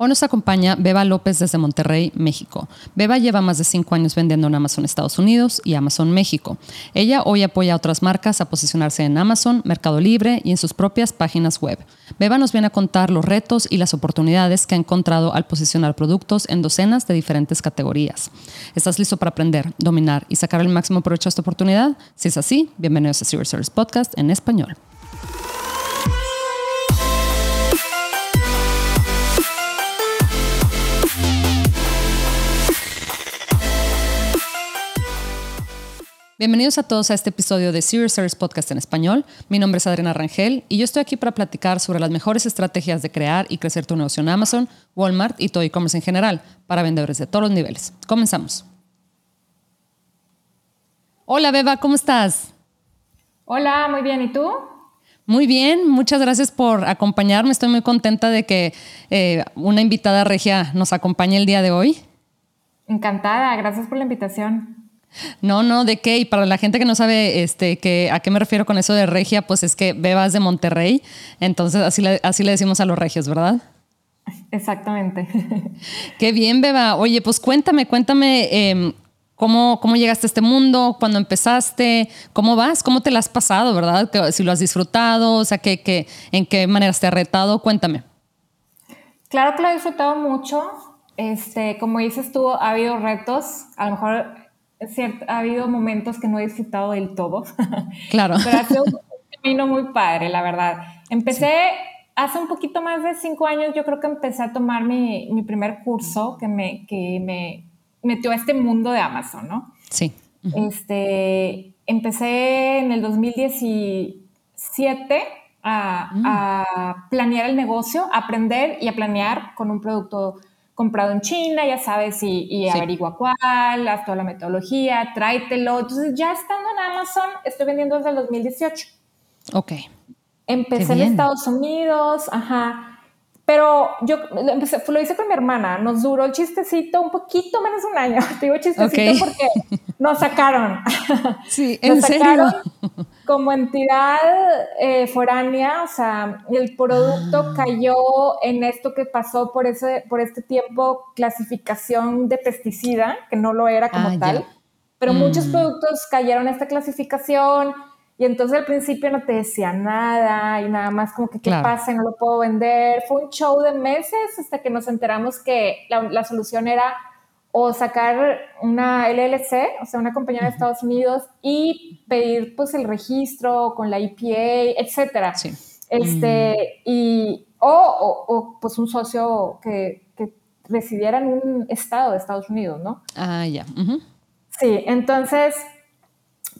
Hoy nos acompaña Beba López desde Monterrey, México. Beba lleva más de cinco años vendiendo en Amazon Estados Unidos y Amazon México. Ella hoy apoya a otras marcas a posicionarse en Amazon, Mercado Libre y en sus propias páginas web. Beba nos viene a contar los retos y las oportunidades que ha encontrado al posicionar productos en docenas de diferentes categorías. ¿Estás listo para aprender, dominar y sacar el máximo provecho a esta oportunidad? Si es así, bienvenidos a Serious Service Podcast en español. Bienvenidos a todos a este episodio de Serious Service Podcast en español. Mi nombre es Adriana Rangel y yo estoy aquí para platicar sobre las mejores estrategias de crear y crecer tu negocio en Amazon, Walmart y todo e-commerce en general para vendedores de todos los niveles. Comenzamos. Hola Beba, ¿cómo estás? Hola, muy bien. ¿Y tú? Muy bien, muchas gracias por acompañarme. Estoy muy contenta de que eh, una invitada regia nos acompañe el día de hoy. Encantada, gracias por la invitación. No, no, ¿de qué? Y para la gente que no sabe este, que, a qué me refiero con eso de regia, pues es que Bebas de Monterrey, entonces así le, así le decimos a los regios, ¿verdad? Exactamente. Qué bien, Beba. Oye, pues cuéntame, cuéntame em, cómo, cómo llegaste a este mundo, cuándo empezaste, cómo vas, cómo te lo has pasado, ¿verdad? Si lo has disfrutado, o sea, que, en qué maneras te ha retado, cuéntame. Claro que lo he disfrutado mucho. Este, como dices tú, ha habido retos. A lo mejor es cierto, ha habido momentos que no he disfrutado del todo. Claro. Pero ha sido un camino muy padre, la verdad. Empecé hace un poquito más de cinco años, yo creo que empecé a tomar mi, mi primer curso que me, que me metió a este mundo de Amazon, ¿no? Sí. este, empecé en el 2017 a, mm. a, planear el negocio, a aprender y a planear con un producto comprado en China, ya sabes, y, y averigua cuál, haz toda la metodología, tráetelo. Entonces, ya estando en Amazon, estoy vendiendo desde el 2018. Ok. Empecé en Estados Unidos, ajá. Pero yo empecé, lo hice con mi hermana, nos duró el chistecito un poquito menos de un año. Te digo chistecito porque nos sacaron. Sí, ¿en serio? Como entidad eh, foránea, o sea, el producto ah. cayó en esto que pasó por, ese, por este tiempo, clasificación de pesticida, que no lo era como ah, tal, pero muchos mm. productos cayeron en esta clasificación y entonces al principio no te decía nada y nada más como que qué pasa, no lo puedo vender. Fue un show de meses hasta que nos enteramos que la, la solución era o sacar una LLC, o sea, una compañía de Estados Unidos y pedir pues el registro con la EPA, etcétera. Sí. Este, mm. y, o, o, pues un socio que, que, residiera en un estado de Estados Unidos, ¿no? Ah, ya. Sí, entonces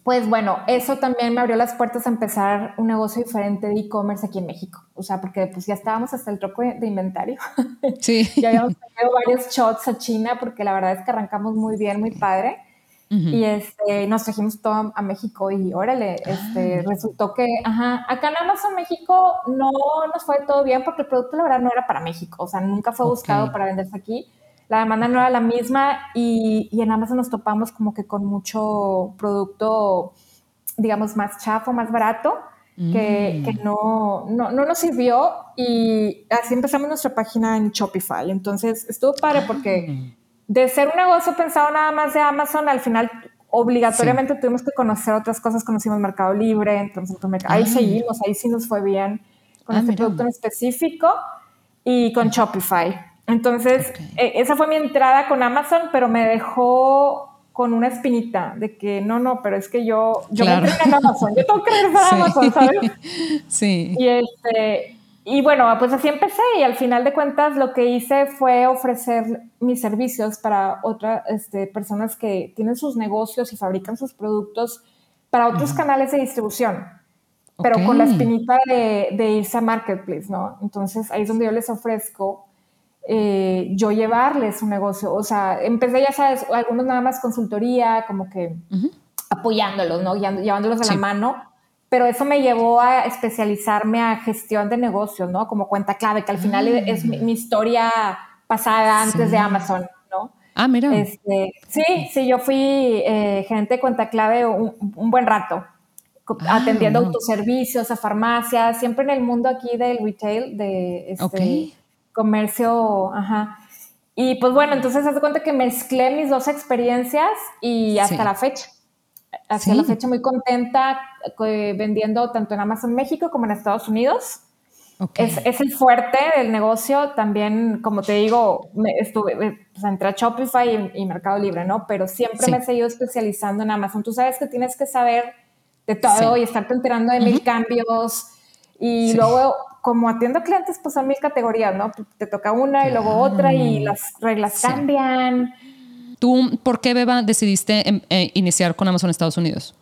pues bueno, eso también me abrió las puertas a empezar un negocio diferente de e-commerce aquí en México. O sea, porque pues ya estábamos hasta el troco de inventario. Sí. ya habíamos tenido varios shots a China porque la verdad es que arrancamos muy bien, muy padre. Y este, nos trajimos todo a México y órale, este, ah. resultó que, ajá, acá en Amazon México no nos fue todo bien porque el producto la verdad no era para México, o sea, nunca fue buscado para venderse aquí la demanda no era la misma y, y en Amazon nos topamos como que con mucho producto, digamos, más chafo, más barato, que, mm. que no, no, no, nos sirvió y así empezamos nuestra página en Shopify. Entonces estuvo padre porque ah. de ser un negocio pensado nada más de Amazon, al final obligatoriamente tuvimos que conocer otras cosas, conocimos Mercado Libre, entonces ahí ah. seguimos, ahí sí nos fue bien con este producto en específico y con Shopify. Entonces, e, esa fue mi entrada con Amazon, pero me dejó con una espinita de que no, no, pero es que yo, yo me entregué en Amazon, yo tengo que regresar a Amazon, ¿sabes? Sí. Y, este, y bueno, pues así empecé y al final de cuentas lo que hice fue ofrecer mis servicios para otras este, personas que tienen sus negocios y fabrican sus productos para otros canales de distribución, pero con la espinita de, de irse a Marketplace, ¿no? Entonces ahí es donde yo les ofrezco eh, yo llevarles un negocio. O sea, empecé, ya sabes, algunos nada más consultoría, como que apoyándolos, ¿no? Llevándolos a la mano. Pero eso me llevó a especializarme a gestión de negocios, ¿no? Como cuenta clave, que al final ah. es mi, historia pasada antes de Amazon, ¿no? Ah, mira. Este, sí, sí, yo fui eh, gerente de cuenta clave un, buen rato, ah, atendiendo autoservicios, a farmacias, siempre en el mundo aquí del retail, de este, comercio, ajá. Y pues bueno, entonces hace cuenta que mezclé mis dos experiencias y hasta la fecha. Hasta la fecha muy contenta eh, vendiendo tanto en Amazon México como en Estados Unidos. Es, es, el fuerte del negocio. También, como te digo, me estuve, eh, pues, entré a Shopify y, Mercado Libre, ¿no? Pero siempre me he seguido especializando en Amazon. Tú sabes que tienes que saber de todo y estarte enterando de mil cambios. Y luego como atiendo clientes, pues son mil categorías, ¿no? Te toca una y luego otra y las reglas cambian. ¿Tú por qué, Beba, decidiste em, eh, iniciar con Amazon Estados Unidos?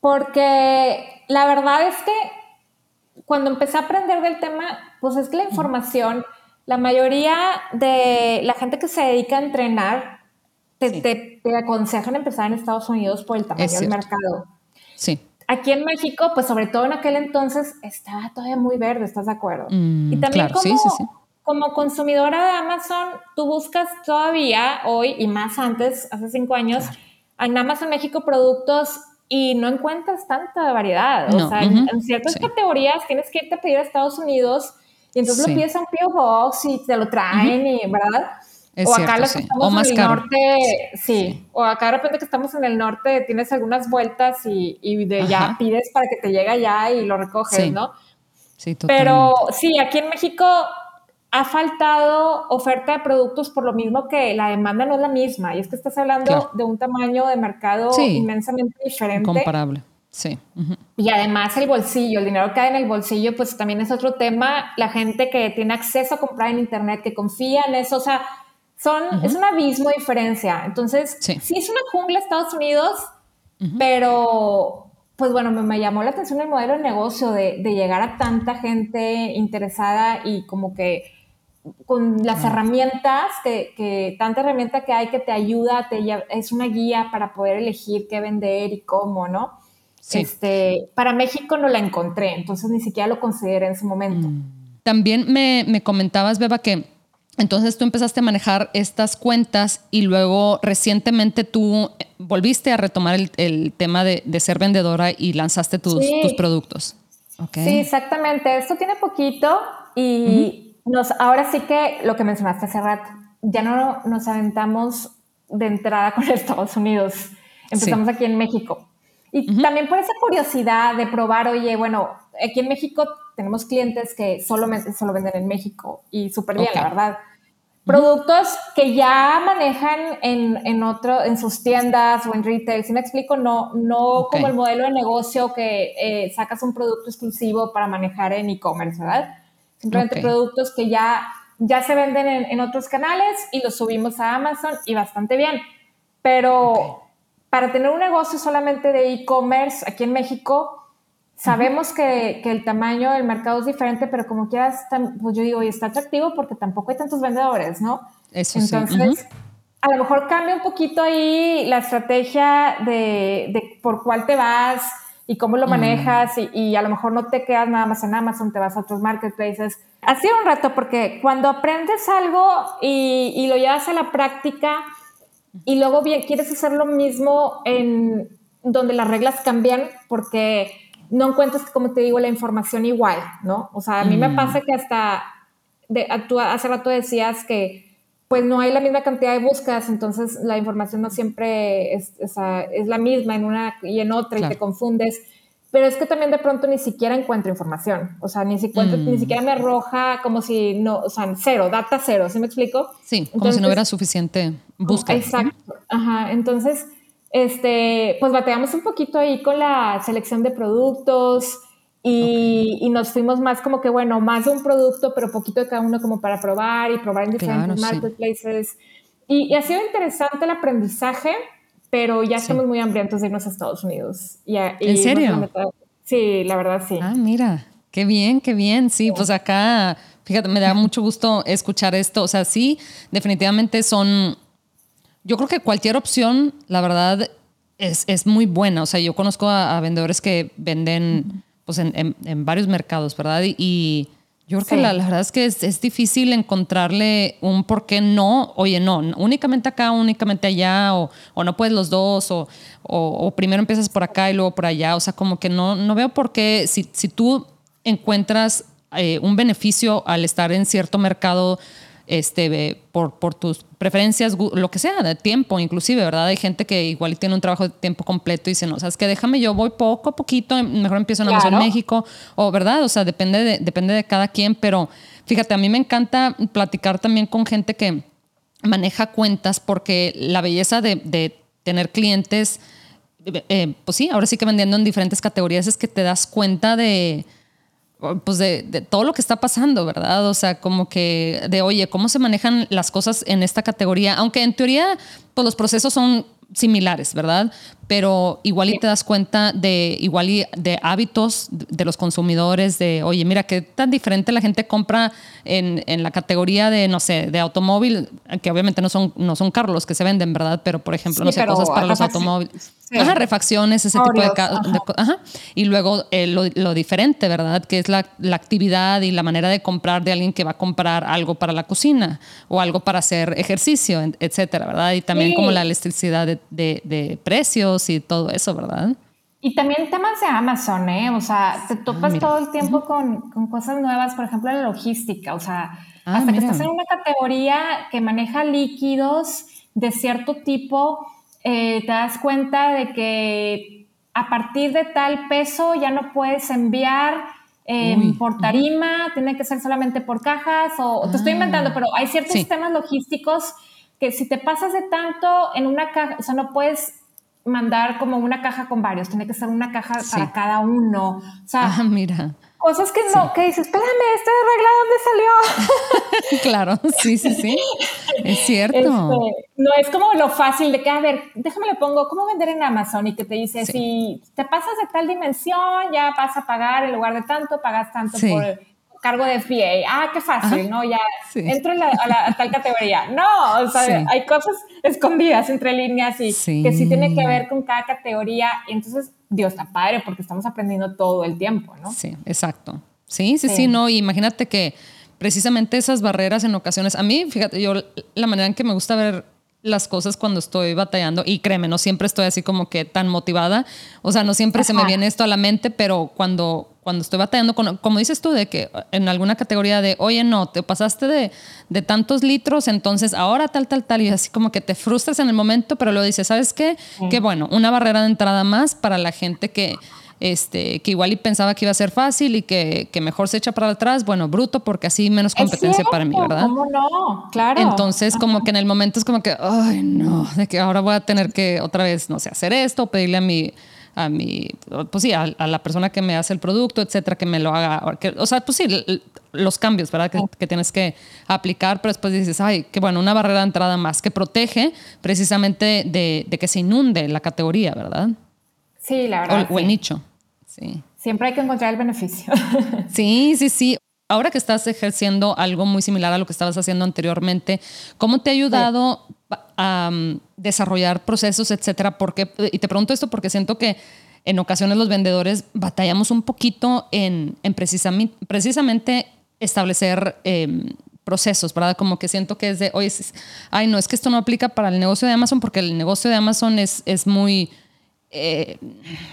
Porque la verdad es que cuando empecé a aprender del tema, pues es que la información, la mayoría de la gente que se dedica a entrenar, te, te, aconsejan empezar en Estados Unidos por el tamaño del mercado. Sí aquí en México, pues sobre todo en aquel entonces, estaba todavía muy verde, ¿estás de acuerdo? Mm, y también como, como consumidora de Amazon, tú buscas todavía hoy y más antes, hace cinco años, en Amazon México productos y no encuentras tanta variedad. o sea, en, ciertas categorías tienes que irte a pedir a Estados Unidos y entonces lo pides a un P.O. Box y te lo traen y, ¿verdad? O acá los que estamos en el norte, sí. O acá de repente que estamos en el norte tienes algunas vueltas y, y de ya pides para que te llegue allá y lo recoges, ¿no? Sí, totalmente. Pero sí, aquí en México ha faltado oferta de productos por lo mismo que la demanda no es la misma. Y es que estás hablando de un tamaño de mercado inmensamente diferente. Comparable. Sí. Y además el bolsillo, el dinero que hay en el bolsillo, pues también es otro tema. La gente que tiene acceso a comprar en Internet, que confía en eso, o sea, son, Es un abismo de diferencia. Entonces, sí. es una jungla Estados Unidos, pero pues bueno, me, llamó la atención el modelo de negocio de, llegar a tanta gente interesada y como que con las herramientas, que, tanta herramienta que hay que te ayuda, te, es una guía para poder elegir qué vender y cómo, ¿no? Este, para México no la encontré, entonces ni siquiera lo consideré en ese momento. Mm. También me, me comentabas, Beba, que entonces tú empezaste a manejar estas cuentas y luego recientemente tú volviste a retomar el, tema de, ser vendedora y lanzaste tus, productos. Sí, exactamente. Esto tiene poquito y nos, ahora sí que lo que mencionaste hace rato, ya no nos aventamos de entrada con Estados Unidos. Empezamos aquí en México. Y también por esa curiosidad de probar, oye, bueno, aquí en México tenemos clientes que solo, solo venden en México y súper bien, la verdad. Productos que ya manejan en, en, otro, en sus tiendas o en retail, si me explico, no, no como el modelo de negocio que eh, sacas un producto exclusivo para manejar en e-commerce, ¿verdad? Simplemente productos que ya, ya se venden en, en, otros canales y los subimos a Amazon y bastante bien. Pero para tener un negocio solamente de e-commerce aquí en México, Sabemos que, que, el tamaño del mercado es diferente, pero como quieras, pues yo digo, y está atractivo porque tampoco hay tantos vendedores, ¿no? Eso Entonces, a lo mejor cambia un poquito ahí la estrategia de, de por cuál te vas y cómo lo manejas y, y, a lo mejor no te quedas nada más en Amazon, te vas a otros marketplaces. Ha sido un reto porque cuando aprendes algo y, y lo llevas a la práctica y luego bien quieres hacer lo mismo en donde las reglas cambian porque no encuentras, como te digo, la información igual, ¿no? O sea, a mí me mm. pasa que hasta, de, hace rato decías que pues no hay la misma cantidad de búsquedas, entonces la información no siempre es, es, la misma en una y en otra y te confundes. Pero es que también de pronto ni siquiera encuentro información. O sea, ni siquiera, ni mm. siquiera me arroja como si no, o sea, cero, data cero, ¿sí me explico? Sí, como si no hubiera suficiente búsqueda. Exacto. Ajá. Entonces, este, pues bateamos un poquito ahí con la selección de productos y, nos fuimos más como que, bueno, más de un producto, pero poquito de cada uno como para probar y probar en diferentes marketplaces. Y, ha sido interesante el aprendizaje, pero ya estamos muy hambrientos de irnos a Estados Unidos. Y, ¿En serio? Sí, la verdad sí. Ah, mira, qué bien, qué bien. Sí, pues acá, fíjate, me da mucho gusto escuchar esto. O sea, sí, definitivamente son yo creo que cualquier opción, la verdad, es, es muy buena. O sea, yo conozco a, vendedores que venden pues, en, en, varios mercados, ¿verdad? Y, yo creo que la, verdad es que es, es, difícil encontrarle un por qué no, oye, no, únicamente acá, únicamente allá, o, o no puedes los dos, o, o, primero empiezas por acá y luego por allá. O sea, como que no, no veo por qué, si, si tú encuentras eh, un beneficio al estar en cierto mercado este, por, por tus preferencias, lo que sea, de tiempo inclusive, ¿verdad? Hay gente que igual tiene un trabajo de tiempo completo y dice, no, sabes que déjame, yo voy poco a poquito, mejor empiezo en Amazon México, o ¿verdad? O sea, depende de, depende de cada quien, pero fíjate, a mí me encanta platicar también con gente que maneja cuentas porque la belleza de, tener clientes, eh, pues sí, ahora sí que vendiendo en diferentes categorías es que te das cuenta de pues de, todo lo que está pasando, ¿verdad? O sea, como que de, oye, ¿cómo se manejan las cosas en esta categoría? Aunque en teoría, pues los procesos son similares, ¿verdad? Pero igual y te das cuenta de igual y de hábitos de los consumidores, de, oye, mira, qué tan diferente la gente compra en, en, la categoría de, no sé, de automóvil, que obviamente no son, no son carros los que se venden, ¿verdad? Pero, por ejemplo, no sé, cosas para los automóviles. Ajá, refacciones, ese tipo de, cosas. Ajá. Y luego eh, lo, lo, diferente, ¿verdad? Que es la, la, actividad y la manera de comprar de alguien que va a comprar algo para la cocina o algo para hacer ejercicio, etcétera, ¿verdad? Y también como la electricidad de, de, de precios y todo eso, ¿verdad? Y también temas de Amazon, ¿eh? O sea, te ah, topas todo el tiempo con, con, cosas nuevas, por ejemplo, la logística, o sea, ah, hasta que estás en una categoría que maneja líquidos de cierto tipo, eh, te das cuenta de que a partir de tal peso ya no puedes enviar em, por tarima, tiene que ser solamente por cajas, o te estoy inventando, ah, pero hay ciertos sistemas logísticos que si te pasas de tanto en una caja, o sea, no puedes mandar como una caja con varios, tiene que ser una caja para cada uno. O sea, ah, mira. Cosas que no, que dices, espérame, ¿esta regla dónde salió? claro, sí, sí, sí. Es cierto. Este, no es como lo fácil de que, a ver, déjame le pongo, ¿cómo vender en Amazon? Y que te dice, si te pasas de tal dimensión, ya vas a pagar en lugar de tanto, pagas tanto por cargo de FBA. Ah, qué fácil, ¿no? Ya entro en la, a, tal categoría. No, o sea, hay cosas escondidas entre líneas y que sí tiene que ver con cada categoría. Y entonces, Dios, está padre porque estamos aprendiendo todo el tiempo, ¿no? Sí, exacto. Sí, sí, sí, no. imagínate que precisamente esas barreras en ocasiones, a mí, fíjate, yo la manera en que me gusta ver las cosas cuando estoy batallando y créeme, no siempre estoy así como que tan motivada, o sea, no siempre se me viene esto a la mente, pero cuando cuando estoy batallando con, como dices tú, de que en alguna categoría de, oye, no, te pasaste de, de, tantos litros, entonces ahora tal, tal, tal, y así como que te frustras en el momento, pero luego dices, ¿sabes qué? Que bueno, una barrera de entrada más para la gente que, este, que igual y pensaba que iba a ser fácil y que, que mejor se echa para atrás, bueno, bruto, porque así menos competencia para mí, ¿verdad? ¿Cómo no? Claro. Entonces, como que en el momento es como que, ay, no, de que ahora voy a tener que otra vez, no sé, hacer esto, pedirle a mi a mi, pues sí, a, la persona que me hace el producto, etcétera, que me lo haga. o sea, pues sí, los cambios, ¿verdad? Que, tienes que aplicar, pero después dices, ay, qué bueno, una barrera de entrada más que protege precisamente de, de que se inunde la categoría, ¿verdad? Sí, la verdad. O, el nicho. Sí. Siempre hay que encontrar el beneficio. Sí, sí, sí. Ahora que estás ejerciendo algo muy similar a lo que estabas haciendo anteriormente, ¿cómo te ha ayudado um, desarrollar procesos, etcétera? Porque, y te pregunto esto porque siento que en ocasiones los vendedores batallamos un poquito en, en precisamente, establecer em, procesos, ¿verdad? Como que siento que es de, oye, ay, no, es que esto no aplica para el negocio de Amazon porque el negocio de Amazon es, es muy eh,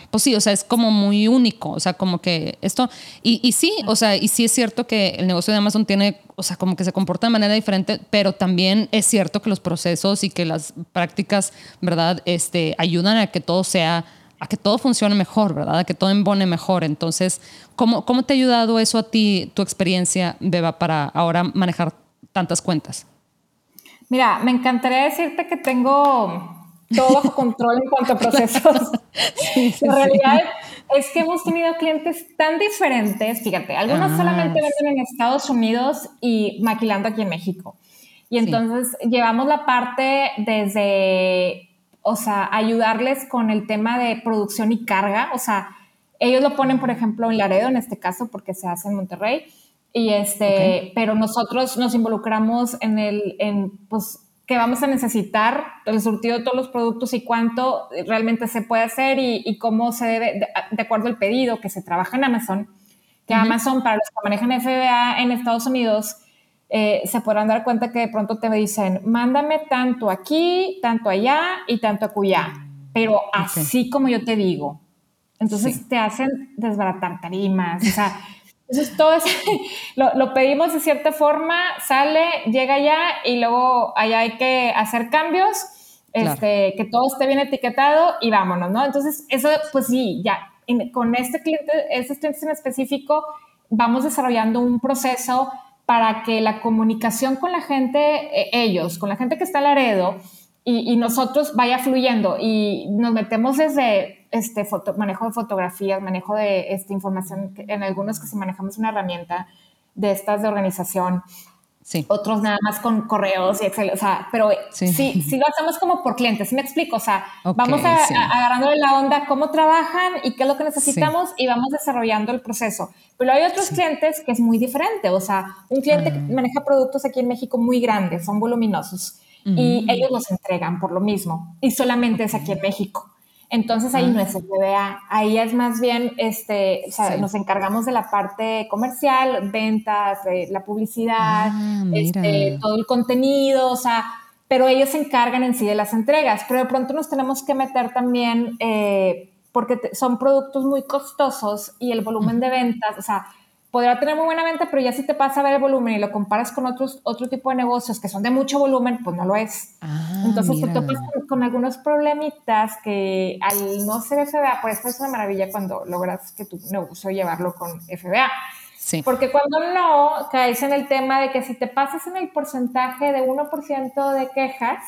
pues sí, o sea, es como muy único, o sea, como que esto, y, sí, o sea, y sí es cierto que el negocio de Amazon tiene, o sea, como que se comporta de manera diferente, pero también es cierto que los procesos y que las prácticas, ¿verdad? Este, ayudan a que todo sea, a que todo funcione mejor, ¿verdad? A que todo embone mejor. Entonces, ¿cómo, cómo te ha ayudado eso a ti, tu experiencia, Beba, para ahora manejar tantas cuentas? Mira, me encantaría decirte que tengo todo bajo control en cuanto a procesos. la realidad es que hemos tenido clientes tan diferentes, fíjate, algunos ah, solamente venden en Estados Unidos y maquilando aquí en México. Y entonces llevamos la parte desde, o sea, ayudarles con el tema de producción y carga, o sea, ellos lo ponen, por ejemplo, en Laredo, en este caso, porque se hace en Monterrey, y este, pero nosotros nos involucramos en el, en, pues, que vamos a necesitar, el surtido de todos los productos y cuánto realmente se puede hacer y, cómo se debe, de, acuerdo al pedido que se trabaja en Amazon, que Amazon para los que manejan FBA en Estados Unidos, eh, se podrán dar cuenta que de pronto te dicen, mándame tanto aquí, tanto allá y tanto acullá, pero así como yo te digo. Entonces te hacen desbaratar tarimas, o sea, Entonces todo eso lo, pedimos de cierta forma, sale, llega ya y luego allá hay que hacer cambios, este, que todo esté bien etiquetado y vámonos, ¿no? Entonces eso, pues sí, ya, con este cliente, estos clientes en específico, vamos desarrollando un proceso para que la comunicación con la gente, e, ellos, con la gente que está al Laredo y, nosotros vaya fluyendo y nos metemos desde este manejo de fotografías, manejo de esta información, en algunos que si manejamos una herramienta de estas de organización, Sí. Otros nada más con correos y Excel, o sea, pero sí, sí, lo hacemos como por clientes, ¿sí me explico? O sea, vamos a, agarrándole la onda cómo trabajan y qué es lo que necesitamos y vamos desarrollando el proceso. Pero hay otros clientes que es muy diferente, o sea, un cliente que ah. maneja productos aquí en México muy grandes, son voluminosos y ellos los entregan por lo mismo y solamente es aquí en México. Entonces ahí no es FBA, ahí es más bien, este, o sea, nos encargamos de la parte comercial, ventas, la publicidad, ah, este, todo el contenido, o sea, pero ellos se encargan en sí de las entregas, pero de pronto nos tenemos que meter también, eh, porque son productos muy costosos y el volumen de ventas, o sea, podrá tener muy buena venta, pero ya si te pasa a ver el volumen y lo comparas con otros, otro tipo de negocios que son de mucho volumen, pues no lo es. Ah, Entonces te topas con, algunos problemitas que al no ser FBA, por eso es una maravilla cuando logras que tu negocio llevarlo con FBA. Sí. Porque cuando no, caes en el tema de que si te pasas en el porcentaje de 1% de quejas,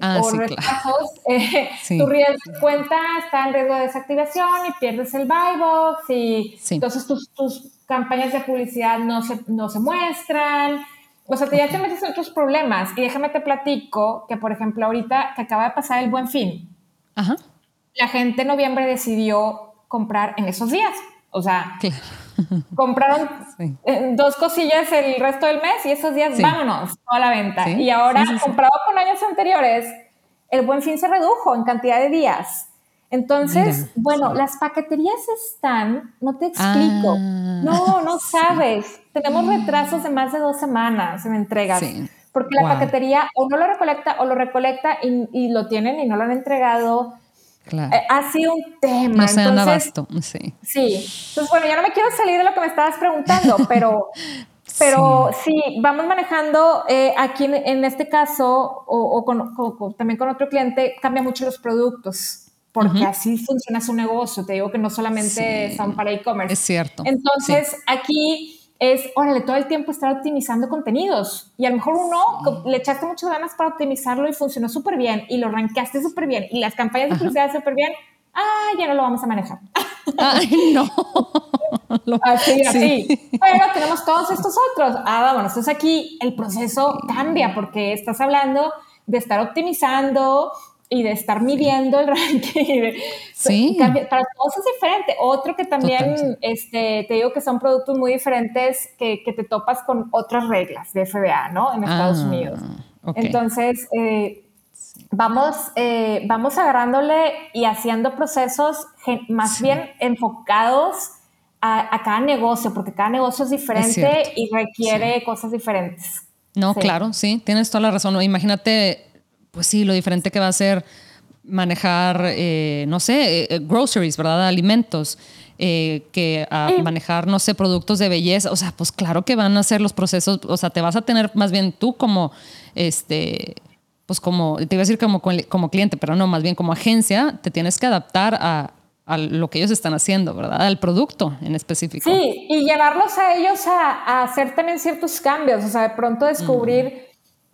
ah, o retrasos, eh, tu cuenta está en riesgo de desactivación y pierdes el buy box y entonces tus, tus campañas de publicidad no se, no se muestran. O sea, te ya te metes en otros problemas. Y déjame te platico que, por ejemplo, ahorita que acaba de pasar el buen fin, la gente en noviembre decidió comprar en esos días. O sea, compraron eh, dos cosillas el resto del mes y esos días vámonos a la venta. Y ahora, comprado con años anteriores, el buen fin se redujo en cantidad de días. Entonces, bueno, las paqueterías están, no te explico, ah. no, no sabes, tenemos retrasos de más de dos semanas en entregas, porque la paquetería o no lo recolecta o lo recolecta y, lo tienen y no lo han entregado. Claro. Eh, ha sido un tema. No se han abasto, sí. Sí. Entonces, bueno, ya no me quiero salir de lo que me estabas preguntando, pero, pero sí. vamos manejando eh, aquí en, este caso o, también con otro cliente, cambia mucho los productos porque así funciona su negocio. Te digo que no solamente son para e-commerce. Es cierto. Entonces, aquí es, órale, todo el tiempo estar optimizando contenidos. Y a lo mejor uno le echaste muchas ganas para optimizarlo y funcionó súper bien y lo rankeaste súper bien y las campañas de publicidad súper bien. Ah, ya no lo vamos a manejar. Ay, no. así, así. Pero tenemos todos estos otros. Ah, vámonos. Entonces aquí el proceso cambia porque estás hablando de estar optimizando, y de estar midiendo el ranking. Sí. Para todos es diferente. Otro que también este, te digo que son productos muy diferentes que, que, te topas con otras reglas de FBA, ¿no? En Estados ah, Unidos. Entonces, eh, vamos, eh, vamos agarrándole y haciendo procesos más bien enfocados a, a, cada negocio, porque cada negocio es diferente y requiere cosas diferentes. No, claro, sí, tienes toda la razón. Imagínate pues sí, lo diferente que va a ser manejar, eh, no sé, eh, eh, groceries, ¿verdad? Alimentos. que a manejar, no sé, productos de belleza. O sea, pues claro que van a ser los procesos, o sea, te vas a tener más bien tú como, este, pues como, te iba a decir como, como cliente, pero no, más bien como agencia, te tienes que adaptar a, lo que ellos están haciendo, ¿verdad? Al producto en específico. Sí, y llevarlos a ellos a, hacer también ciertos cambios, o sea, de pronto descubrir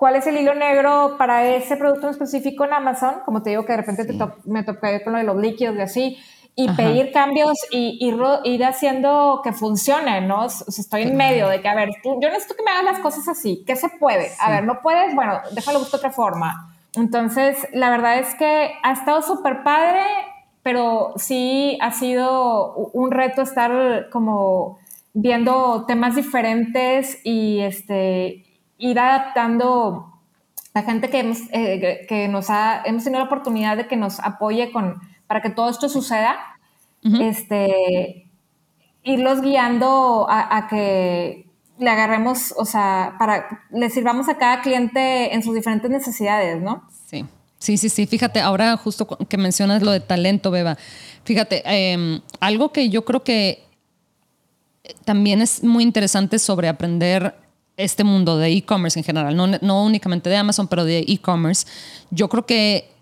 cuál es el hilo negro para ese producto en específico en Amazon, como te digo que de repente me toca con lo de los líquidos y así, y pedir cambios y, ir haciendo que funcione, ¿no? O sea, estoy en medio de que, a ver, yo necesito que me hagas las cosas así, ¿qué se puede? A ver, no puedes, bueno, déjalo buscar otra forma. Entonces, la verdad es que ha estado súper padre, pero sí ha sido un reto estar como viendo temas diferentes y este ir adaptando a gente que, hemos, eh, que nos ha, hemos tenido la oportunidad de que nos apoye con, para que todo esto suceda, este, irlos guiando a, que le agarremos, o sea, para le sirvamos a cada cliente en sus diferentes necesidades, ¿no? Sí. Sí, sí, sí. Fíjate, ahora justo que mencionas lo de talento, Beba. Fíjate, em, algo que yo creo que también es muy interesante sobre aprender este mundo de e-commerce en general, no, no únicamente de Amazon, pero de e-commerce. Yo creo que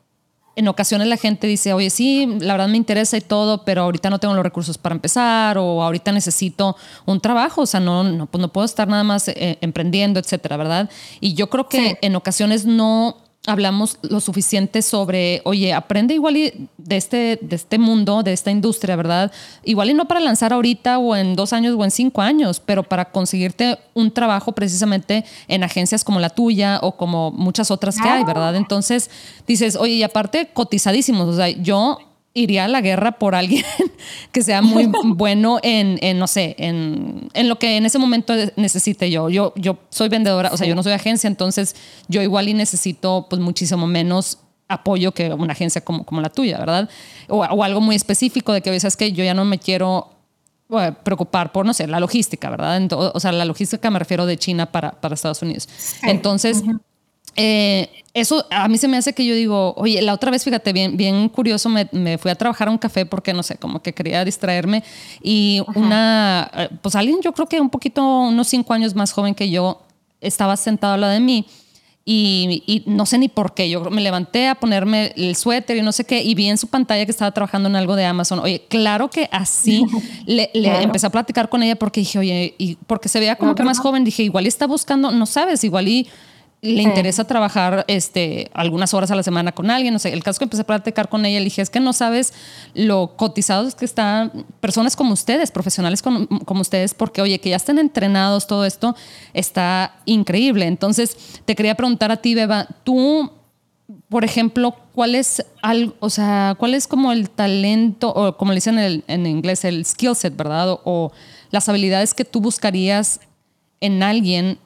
en ocasiones la gente dice, oye, sí, la verdad me interesa y todo, pero ahorita no tengo los recursos para empezar o ahorita necesito un trabajo, o sea, no, no, pues no puedo estar nada más eh, emprendiendo, etcétera, ¿verdad? Y yo creo que en ocasiones no hablamos lo suficiente sobre, oye, aprende igual de este, de este mundo, de esta industria, ¿verdad? Igual y no para lanzar ahorita o en dos años o en cinco años, pero para conseguirte un trabajo precisamente en agencias como la tuya o como muchas otras que hay, ¿verdad? Entonces dices, oye, y aparte cotizadísimos, o sea, yo iría a la guerra por alguien que sea muy bueno en, no sé, en, lo que en ese momento necesite yo. Yo, yo soy vendedora, o sea, yo no soy agencia, entonces yo igual y necesito pues muchísimo menos apoyo que una agencia como, como la tuya, ¿verdad? O, algo muy específico de que veces que yo ya no me quiero eh, preocupar por, no sé, la logística, ¿verdad? o sea, la logística me refiero de China para, para Estados Unidos. Entonces... Eh, eso a mí se me hace que yo digo, oye, la otra vez, fíjate, bien, bien curioso, me, fui a trabajar a un café porque, no sé, como que quería distraerme y una, eh, pues alguien yo creo que un poquito, unos cinco años más joven que yo, estaba sentado a la de mí y, no sé ni por qué, yo me levanté a ponerme el suéter y no sé qué y vi en su pantalla que estaba trabajando en algo de Amazon. Oye, claro que así le, empecé a platicar con ella porque dije, oye, y porque se veía como que más joven, dije, igual está buscando, no sabes, igual y le interesa trabajar este, algunas horas a la semana con alguien. No sé, el caso que empecé a platicar con ella, le dije, es que no sabes lo cotizados que están personas como ustedes, profesionales como, como, ustedes, porque oye, que ya estén entrenados, todo esto está increíble. Entonces, te quería preguntar a ti, Beba, tú, por ejemplo, ¿cuál es, algo, o sea, cuál es como el talento, o como le dicen en, en inglés, el skill set, ¿verdad? o las habilidades que tú buscarías en alguien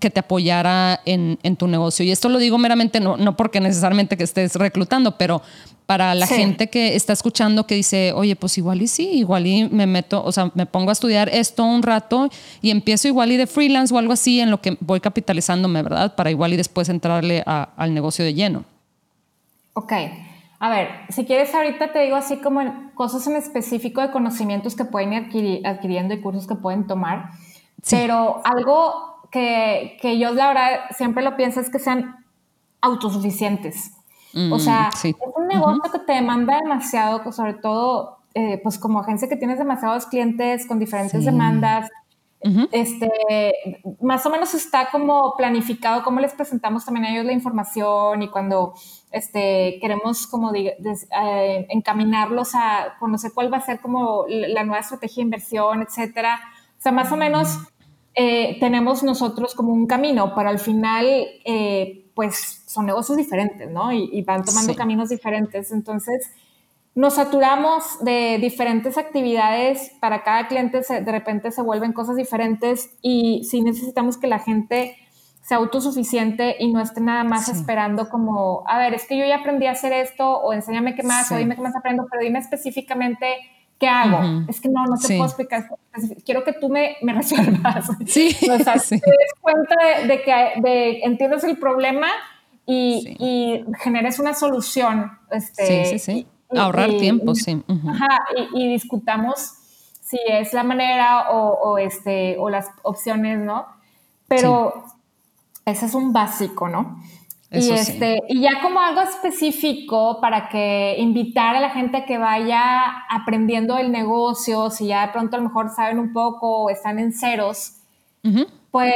que te apoyara en, tu negocio. Y esto lo digo meramente, no, no porque necesariamente que estés reclutando, pero para la gente que está escuchando que dice, oye, pues igual y sí, igual y me meto, o sea, me pongo a estudiar esto un rato y empiezo igual y de freelance o algo así en lo que voy capitalizándome, ¿verdad? Para igual y después entrarle al negocio de lleno. Ok. A ver, si quieres ahorita te digo así como cosas en específico de conocimientos que pueden ir adquiriendo y cursos que pueden tomar. Pero algo que, que, yo la verdad siempre lo pienso es que sean autosuficientes. o mm, sea, es un negocio que te demanda demasiado, sobre todo, eh, pues como agencia que tienes demasiados clientes con diferentes demandas. este, más o menos está como planificado cómo les presentamos también a ellos la información y cuando este, queremos como eh, encaminarlos a conocer cuál va a ser como la nueva estrategia de inversión, etcétera. O sea, más o menos eh, tenemos nosotros como un camino, pero al final, eh, pues son negocios diferentes, ¿no? Y, van tomando caminos diferentes. Entonces, nos saturamos de diferentes actividades, para cada cliente de repente se vuelven cosas diferentes y sí necesitamos que la gente sea autosuficiente y no esté nada más esperando como, a ver, es que yo ya aprendí a hacer esto o enséñame qué más o dime qué más aprendo, pero dime específicamente ¿qué hago? Es que no, no te puedo explicar. Quiero que tú me, me resuelvas. Sí. o sea, te des cuenta de, que de, entiendes el problema y, y, generes una solución. Este, sí, sí, sí. Ahorrar tiempo, sí. Ajá, y, discutamos si es la manera o, o, este, o las opciones, ¿no? Pero ese es un básico, ¿no? Y, este, y ya como algo específico para que invitar a la gente a que vaya aprendiendo el negocio, si ya de pronto a lo mejor saben un poco o están en ceros, pues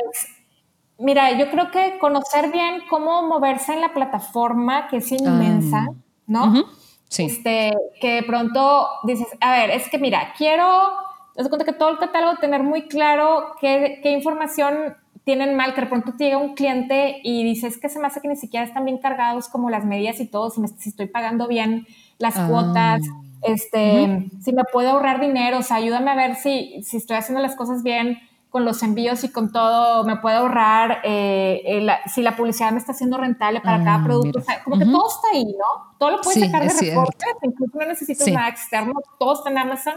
mira, yo creo que conocer bien cómo moverse en la plataforma, que es inmensa, ¿no? Sí. Este, que de pronto dices, a ver, es que mira, quiero, te das cuenta que todo el catálogo tener muy claro qué, qué información tienen mal, que de pronto te llega un cliente y dices que se me hace que ni siquiera están bien cargados como las medidas y todo, si, me, si estoy pagando bien las ah. cuotas, este, si me puedo ahorrar dinero, o sea, ayúdame a ver si, si estoy haciendo las cosas bien con los envíos y con todo, me puedo ahorrar, eh, si la publicidad me está haciendo rentable para cada ah, producto, o sea, como que todo está ahí, ¿no? Todo lo puedes sacar de reportes, incluso no necesitas nada externo, todo está en Amazon.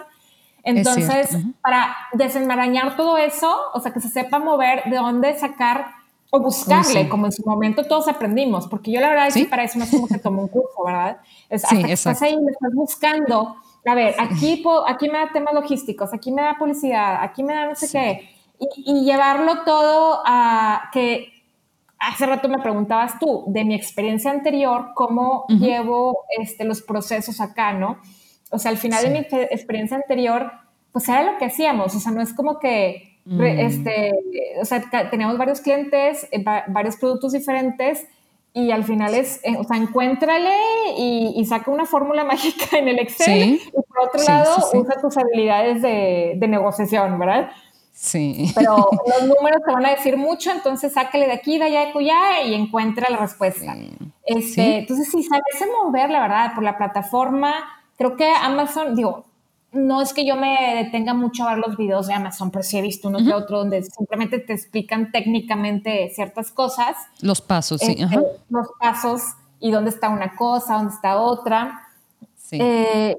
Entonces, para desenmarañar todo eso, o sea, que se sepa mover de dónde sacar o buscarle, como en su momento todos aprendimos, porque yo la verdad es que para eso no es como que tomo un curso, ¿verdad? Es hasta que estás ahí, le estás buscando, a ver, aquí, aquí me da temas logísticos, aquí me da publicidad, aquí me da no sé qué, y, llevarlo todo a que hace rato me preguntabas tú de mi experiencia anterior, cómo llevo este, los procesos acá, ¿no? O sea, al final de mi experiencia anterior, pues era lo que hacíamos, o sea, no es como que, mm. este, o sea, teníamos varios clientes, eh, varios productos diferentes y al final es, eh, o sea, encuéntrale y, saca una fórmula mágica en el Excel y por otro lado usa tus habilidades de, de, negociación, ¿verdad? Sí. Pero los números te van a decir mucho, entonces sácale de aquí, de allá, de allá y encuentra la respuesta. Este, entonces, sí, sabes mover, la verdad, por la plataforma. Creo que Amazon, digo, no es que yo me detenga mucho a ver los videos de Amazon, pero sí he visto uno que otro donde simplemente te explican técnicamente ciertas cosas. Los pasos, sí. Este, los pasos y dónde está una cosa, dónde está otra. Sí. Eh,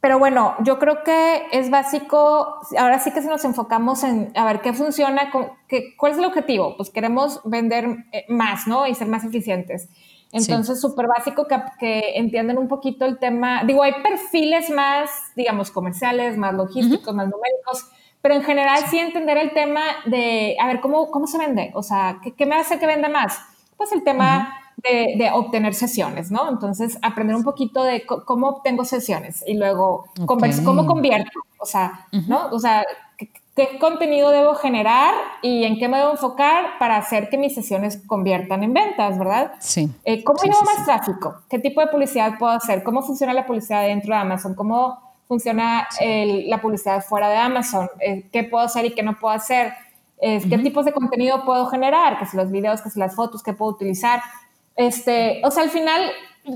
pero bueno, yo creo que es básico, ahora sí que si nos enfocamos en a ver qué funciona, ¿cuál es el objetivo? Pues queremos vender eh, más, ¿no? Y ser más eficientes. Entonces, súper básico que, que, entiendan un poquito el tema. Digo, hay perfiles más, digamos, comerciales, más logísticos, más numéricos, pero en general sí entender el tema de, a ver, ¿cómo, cómo se vende? O sea, ¿qué, qué me hace que venda más? Pues el tema de, de, obtener sesiones, ¿no? Entonces, aprender un poquito de cómo obtengo sesiones y luego cómo convierto, o sea, ¿no? O sea, qué contenido debo generar y en qué me debo enfocar para hacer que mis sesiones conviertan en ventas, ¿verdad? Sí. Eh, ¿Cómo llevo más tráfico? ¿Qué tipo de publicidad puedo hacer? ¿Cómo funciona la publicidad dentro de Amazon? ¿Cómo funciona la publicidad fuera de Amazon? Eh, ¿Qué puedo hacer y qué no puedo hacer? ¿Qué tipos de contenido puedo generar? ¿Qué son los videos? ¿Qué son las fotos? ¿Qué puedo utilizar? Este, o sea, al final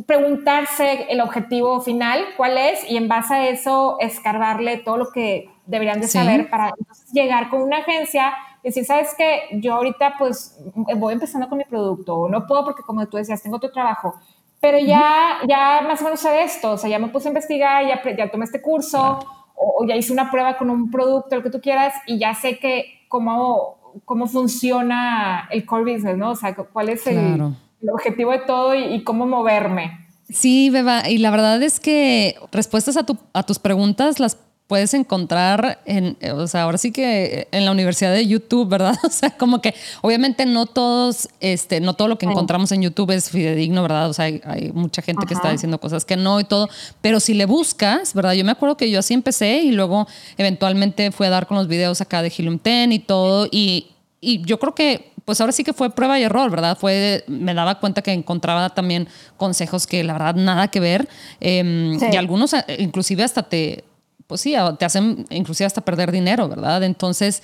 preguntarse el objetivo final, cuál es, y en base a eso escarbarle todo lo que deberían de saber para llegar con una agencia y decir, sabes que yo ahorita pues voy empezando con mi producto, no puedo porque como tú decías, tengo otro trabajo, pero ya, ya más o menos sé esto, o sea, ya me puse a investigar, ya, ya tomé este curso, o, ya hice una prueba con un producto, lo que tú quieras, y ya sé que cómo, cómo funciona el core business, ¿no? O sea, cuál es el el objetivo de todo y, cómo moverme. Sí, Beba, y la verdad es que respuestas a, tu, a tus preguntas las puedes encontrar en, o sea, ahora sí que en la Universidad de YouTube, ¿verdad? O sea, como que obviamente no todos, este, no todo lo que encontramos en YouTube es fidedigno, ¿verdad? O sea, hay, mucha gente que está diciendo cosas que no y todo, pero si le buscas, ¿verdad? Yo me acuerdo que yo así empecé y luego eventualmente fui a dar con los videos acá de Helium 10 y todo y, y yo creo que pues ahora sí que fue prueba y error, ¿verdad? Fue, me daba cuenta que encontraba también consejos que la verdad nada que ver. Em, y algunos eh, inclusive hasta te, pues sí, te hacen inclusive hasta perder dinero, ¿verdad? Entonces,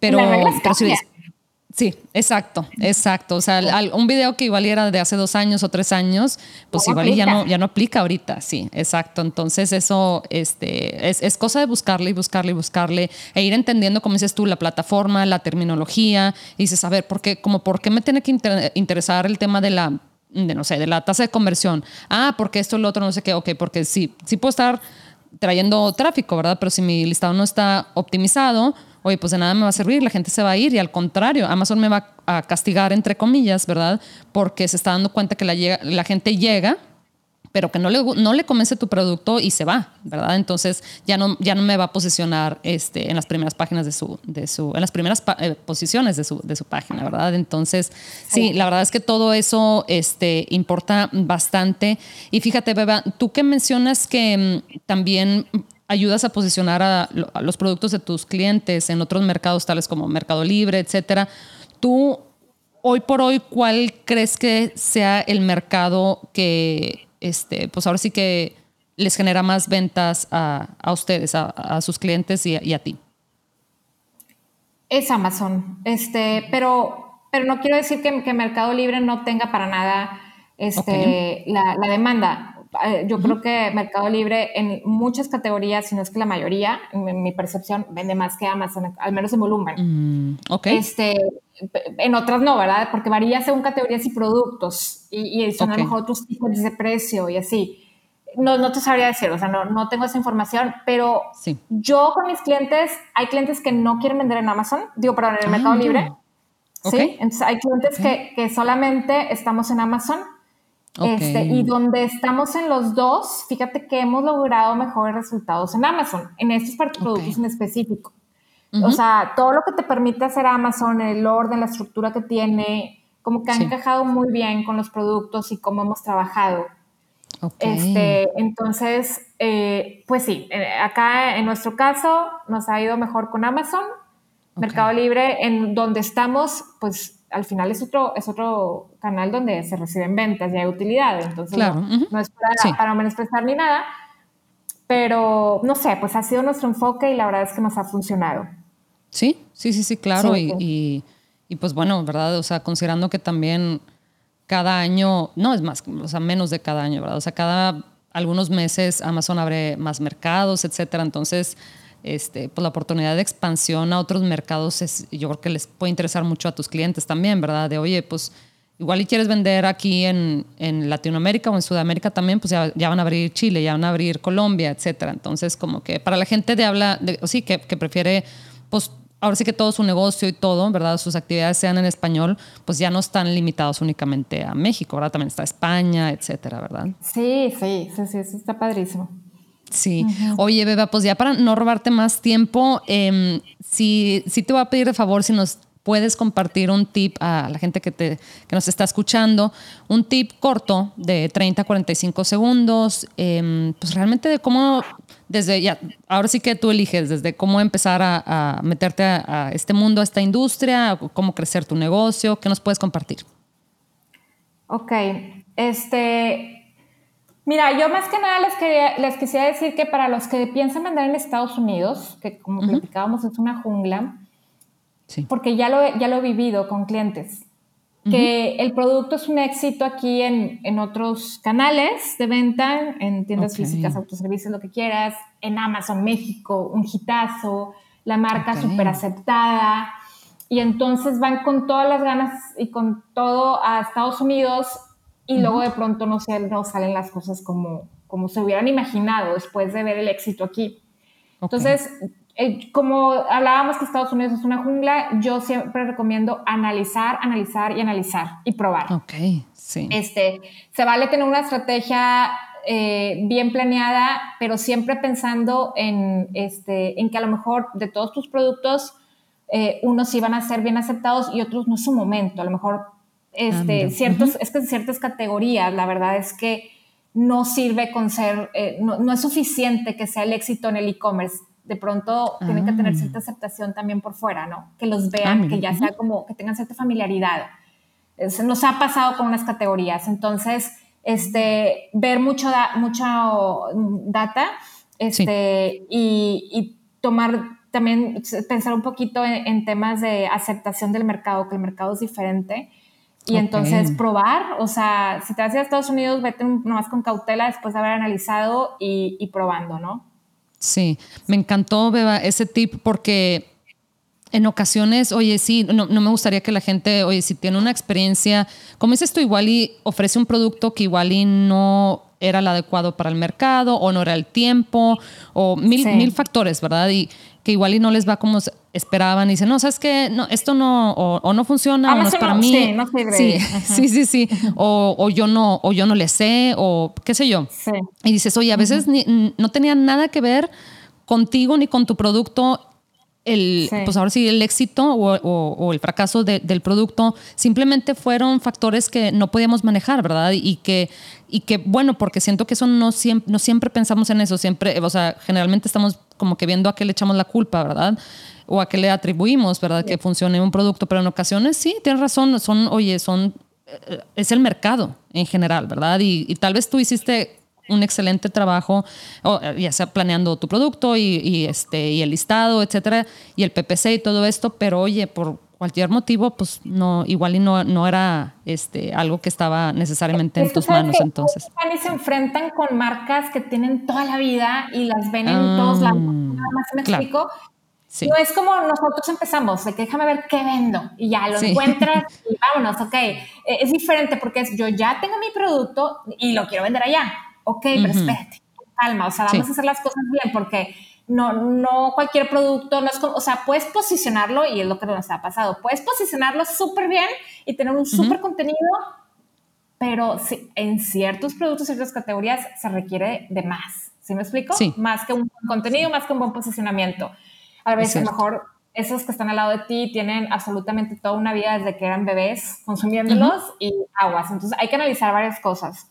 pero, pero Sí, exacto, exacto. O sea, un video que igual era de hace dos años o tres años, pues igual ya no, ya no aplica ahorita, sí, exacto. Entonces eso este, es, cosa de buscarle y buscarle y buscarle e ir entendiendo, como dices tú, la plataforma, la terminología. Y dices, a ver, ¿por qué, como, ¿por qué me tiene que interesar el tema de la, de, no sé, de la tasa de conversión? Ah, porque esto, lo otro, no sé qué, ok, porque sí, sí puedo estar trayendo tráfico, ¿verdad? Pero si mi listado no está optimizado, oye, pues de nada me va a servir, la gente se va a ir y al contrario, Amazon me va a castigar, entre comillas, ¿verdad? Porque se está dando cuenta que la, la gente llega pero que no le, no le convence tu producto y se va, ¿verdad? Entonces ya no, ya no me va a posicionar este, en las primeras páginas de su, de su en las primeras eh, posiciones de su, de su página, ¿verdad? Entonces, sí, la verdad es que todo eso este, importa bastante. Y fíjate, Beba, tú que mencionas que mm, también ayudas a posicionar a, los productos de tus clientes en otros mercados tales como Mercado Libre, etcétera. Tú, hoy por hoy, ¿cuál crees que sea el mercado que, este, pues ahora sí que les genera más ventas a, ustedes, a, sus clientes y, a ti? Es Amazon, este, pero, pero no quiero decir que, que Mercado Libre no tenga para nada este, la, la demanda yo creo que Mercado Libre en muchas categorías, si no es que la mayoría, en mi percepción, vende más que Amazon, al menos en volumen. Mm, este, en otras no, ¿verdad? Porque varía según categorías y productos y, son a lo mejor otros tipos de precio y así. No, no te sabría decir, o sea, no, no tengo esa información, pero yo con mis clientes, hay clientes que no quieren vender en Amazon, digo, perdón, en el Mercado ah, Libre. Sí, entonces hay clientes que, que solamente estamos en Amazon Este, y donde estamos en los dos, fíjate que hemos logrado mejores resultados en Amazon, en estos productos en específico. O sea, todo lo que te permite hacer Amazon, el orden, la estructura que tiene, como que han encajado muy bien con los productos y cómo hemos trabajado. Este, entonces, eh, pues sí, eh, acá en nuestro caso nos ha ido mejor con Amazon, Mercado Libre, en donde estamos, pues al final es otro, es otro canal donde se reciben ventas y hay utilidad, entonces no, es para, para menospreciar ni nada, pero no sé, pues ha sido nuestro enfoque y la verdad es que nos ha funcionado. Sí, sí, sí, sí, claro, y, y, pues bueno, ¿verdad? O sea, considerando que también cada año, no es más, o sea, menos de cada año, ¿verdad? O sea, cada algunos meses Amazon abre más mercados, etcétera, entonces este, pues la oportunidad de expansión a otros mercados es, yo creo que les puede interesar mucho a tus clientes también, ¿verdad? De, oye, pues igual y quieres vender aquí en, en Latinoamérica o en Sudamérica también, pues ya, ya, van a abrir Chile, ya van a abrir Colombia, etcétera. Entonces, como que para la gente de habla, de, o sí, que, que prefiere, pues ahora sí que todo su negocio y todo, ¿verdad? Sus actividades sean en español, pues ya no están limitados únicamente a México, ¿verdad? También está España, etcétera, ¿verdad? Sí, sí, sí, sí, eso está padrísimo. Sí. Oye, Beba, pues ya para no robarte más tiempo, eh, sí, te voy a pedir de favor si nos puedes compartir un tip a la gente que, te, que nos está escuchando, un tip corto de 30 a 45 segundos, em, pues realmente de cómo, desde ya, ahora sí que tú eliges, desde cómo empezar a, meterte a, a, este mundo, a esta industria, cómo crecer tu negocio, ¿qué nos puedes compartir? Ok, este, Mira, yo más que nada les, quería, les quisiera decir que para los que piensan vender en Estados Unidos, que como platicábamos es una jungla, porque ya lo, ya lo he vivido con clientes, que el producto es un éxito aquí en, en otros canales de venta, en tiendas físicas, autoservicios, lo que quieras, en Amazon México, un hitazo, la marca súper aceptada, y entonces van con todas las ganas y con todo a Estados Unidos y luego de pronto no, se, no salen las cosas como, como se hubieran imaginado después de ver el éxito aquí. Entonces, eh, como hablábamos que Estados Unidos es una jungla, yo siempre recomiendo analizar, analizar y analizar y probar. Ok, sí. Este, se vale tener una estrategia eh, bien planeada, pero siempre pensando en, este, en que a lo mejor de todos tus productos, eh, unos sí van a ser bien aceptados y otros no es su momento. A lo mejor este, ciertos, es que en ciertas categorías la verdad es que no sirve con ser, eh, no, es suficiente que sea el éxito en el e-commerce. De pronto tienen que tener ah. cierta aceptación también por fuera, ¿no? Que los vean, ah, que ya sea como, que tengan cierta familiaridad. nos ha pasado con unas categorías. Entonces, este, ver mucho, mucho data este, y, tomar también, pensar un poquito en, en, temas de aceptación del mercado, que el mercado es diferente y entonces probar, o sea, si te vas a, Estados Unidos, vete nomás con cautela después de haber analizado y, probando, ¿no? Sí, me encantó, Beba, ese tip porque en ocasiones, oye, sí, no, no, me gustaría que la gente, oye, si tiene una experiencia, como dices tú, igual y ofrece un producto que igual y no era el adecuado para el mercado o no era el tiempo o mil, mil factores, ¿verdad? Y que igual y no les va como esperaban y dicen, no, sabes que no, esto no, o, no funciona, o no es para mí. Sí, no sí, sí, sí, sí, O, o, yo no, o yo no le sé, o qué sé yo. Y dices, oye, a veces no tenía nada que ver contigo ni con tu producto el, pues ahora sí, el éxito o, o, el fracaso del producto simplemente fueron factores que no podíamos manejar, ¿verdad? Y que, y que bueno, porque siento que eso no siempre, no siempre pensamos en eso, siempre, o sea, generalmente estamos como que viendo a qué le echamos la culpa, ¿verdad? O a qué le atribuimos, ¿verdad? Que funcione un producto, pero en ocasiones sí, tienes razón, son, oye, son, eh, es el mercado en general, ¿verdad? Y, y tal vez tú hiciste un excelente trabajo, ya sea planeando tu producto y, este, y el listado, etcétera, y el PPC y todo esto, pero oye, por cualquier motivo, pues no, igual y no, no era este, algo que estaba necesariamente en tus manos entonces. Y se enfrentan con marcas que tienen toda la vida y las ven en todos lados. Mm, Nada más me explico. No es como nosotros empezamos, de que déjame ver qué vendo y ya lo encuentras y vámonos, ok. E, es diferente porque es, yo ya tengo mi producto y lo quiero vender allá ok, pero espérate, calma, o sea, vamos a hacer las cosas bien porque no, no cualquier producto, no es como, o sea, puedes posicionarlo y es lo que nos ha pasado, puedes posicionarlo súper bien y tener un súper contenido, pero sí, en ciertos productos, ciertas categorías se requiere de más. ¿Sí me explico? Sí. Más que un buen contenido, más que un buen posicionamiento. A veces mejor esos que están al lado de ti tienen absolutamente toda una vida desde que eran bebés consumiéndolos y aguas. Entonces hay que analizar varias cosas.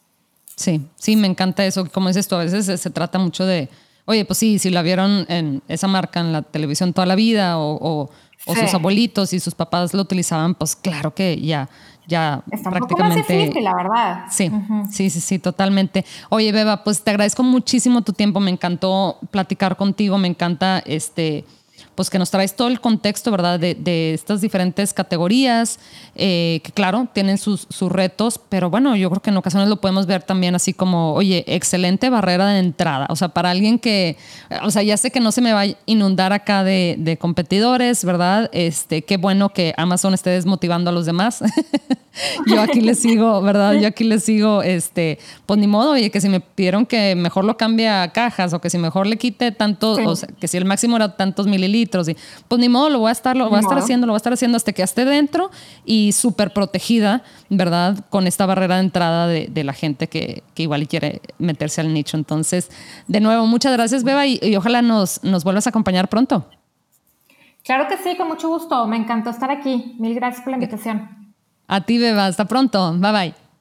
Sí, sí, me encanta eso. Como dices tú, a veces se, trata mucho de, oye, pues sí, si la vieron en esa marca en la televisión toda la vida o, sus abuelitos y sus papás lo utilizaban, pues claro que ya, ya prácticamente. la verdad. Sí, sí, sí, sí, totalmente. Oye, Beba, pues te agradezco muchísimo tu tiempo. Me encantó platicar contigo. Me encanta este pues que nos traes todo el contexto, ¿verdad? De, estas diferentes categorías, eh, que claro, tienen sus, sus, retos, pero bueno, yo creo que en ocasiones lo podemos ver también así como, oye, excelente barrera de entrada. O sea, para alguien que, o sea, ya sé que no se me va a inundar acá de, de competidores, ¿verdad? Este, qué bueno que Amazon esté desmotivando a los demás. yo aquí les sigo, ¿verdad? Yo aquí les sigo, este, pues ni modo, oye, que si me pidieron que mejor lo cambie a cajas o que si mejor le quite tanto, o sea, que si el máximo era tantos mililitros, y pues ni modo, lo voy a estar, lo voy a estar haciendo, lo voy a estar haciendo hasta que esté dentro y súper protegida, ¿verdad? Con esta barrera de entrada de, la gente que, que, igual quiere meterse al nicho. Entonces, de nuevo, muchas gracias, Beba, y, ojalá nos, nos vuelvas a acompañar pronto. Claro que sí, con mucho gusto. Me encantó estar aquí. Mil gracias por la invitación. A ti, Beba. Hasta pronto. Bye bye.